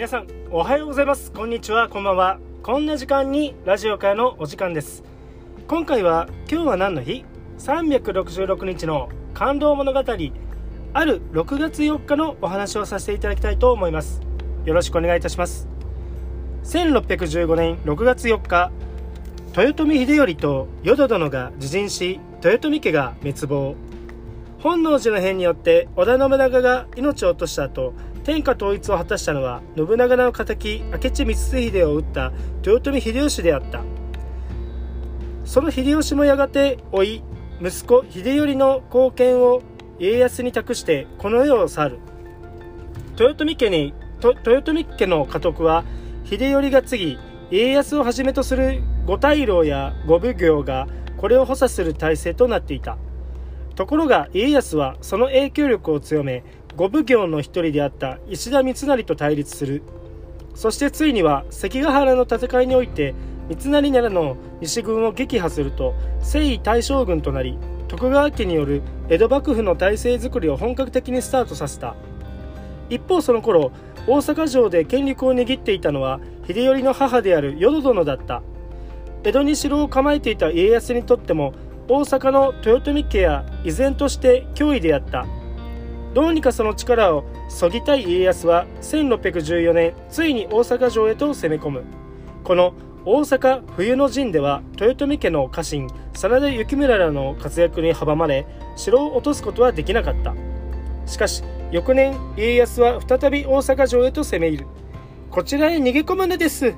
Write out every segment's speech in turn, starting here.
皆さんおはようございます。こんにちは。こんばんは。こんな時間にラジオからのお時間です。今回は今日は何の日？366日の感動物語ある6月4日のお話をさせていただきたいと思います。よろしくお願いいたします。1615年6月4日豊臣秀頼と淀殿が自陣し豊臣家が滅亡。本能寺の変によって織田信長が命を落とした後天下統一を果たしたのは信長の敵明智光秀を討った豊臣秀吉であった。その秀吉もやがて老い息子秀頼の貢献を家康に託してこの世を去る。豊臣家に豊臣家の家督は秀頼が継ぎ家康をはじめとする五大老や五奉行がこれを補佐する体制となっていた。ところが家康はその影響力を強め五奉行の一人であった石田三成と対立する。そしてついには関ヶ原の戦いにおいて三成ならの西軍を撃破すると征夷大将軍となり徳川家による江戸幕府の体制づくりを本格的にスタートさせた。一方その頃大阪城で権力を握っていたのは秀頼の母である淀殿だった。江戸に城を構えていた家康にとっても大阪の豊臣家は依然として脅威であった。どうにかその力をそぎたい家康は1614年ついに大阪城へと攻め込む。この大阪冬の陣では豊臣家の家臣真田幸村らの活躍に阻まれ城を落とすことはできなかった。しかし翌年家康は再び大阪城へと攻め入る。こちらへ逃げ込むのです。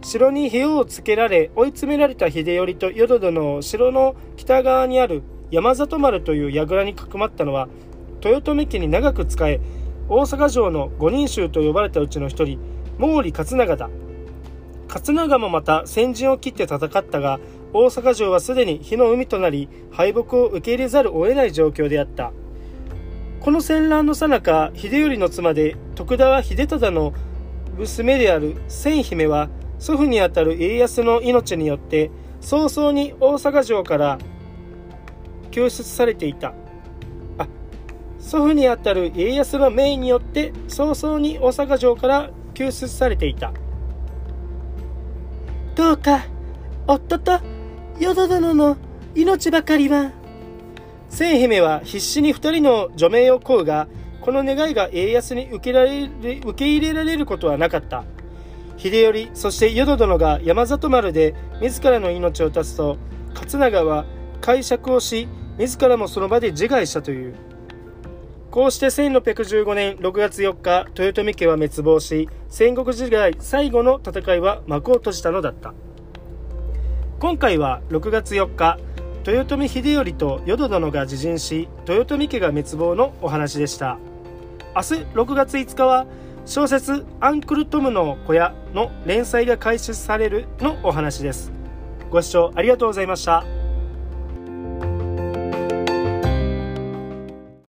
城に火をつけられ追い詰められた秀頼と淀殿を城の北側にある山里丸という櫓にかくまったのは豊臣家に長く仕え大阪城の五人衆と呼ばれたうちの一人毛利勝長だ。勝長もまた先陣を切って戦ったが大阪城はすでに火の海となり敗北を受け入れざるを得ない状況であった。この戦乱の最中秀頼の妻で徳川秀忠の娘である千姫は祖父にあたる家康の命によって早々に大阪城から救出されていた。祖父にあたる家康の命によって早々に大阪城から救出されていた。どうか夫と淀殿の命ばかりは。千姫は必死に二人の除名を請うがこの願いが家康に受けられ受け入れられることはなかった。秀頼そして淀殿が山里丸で自らの命を絶つと勝長は解釈をし自らもその場で自害したという。こうして1615年6月4日、豊臣家は滅亡し、戦国時代最後の戦いは幕を閉じたのだった。今回は6月4日、豊臣秀頼と淀殿が自陣し、豊臣家が滅亡のお話でした。明日6月5日は、小説アンクルトムの小屋の連載が開始されるのお話です。ご視聴ありがとうございました。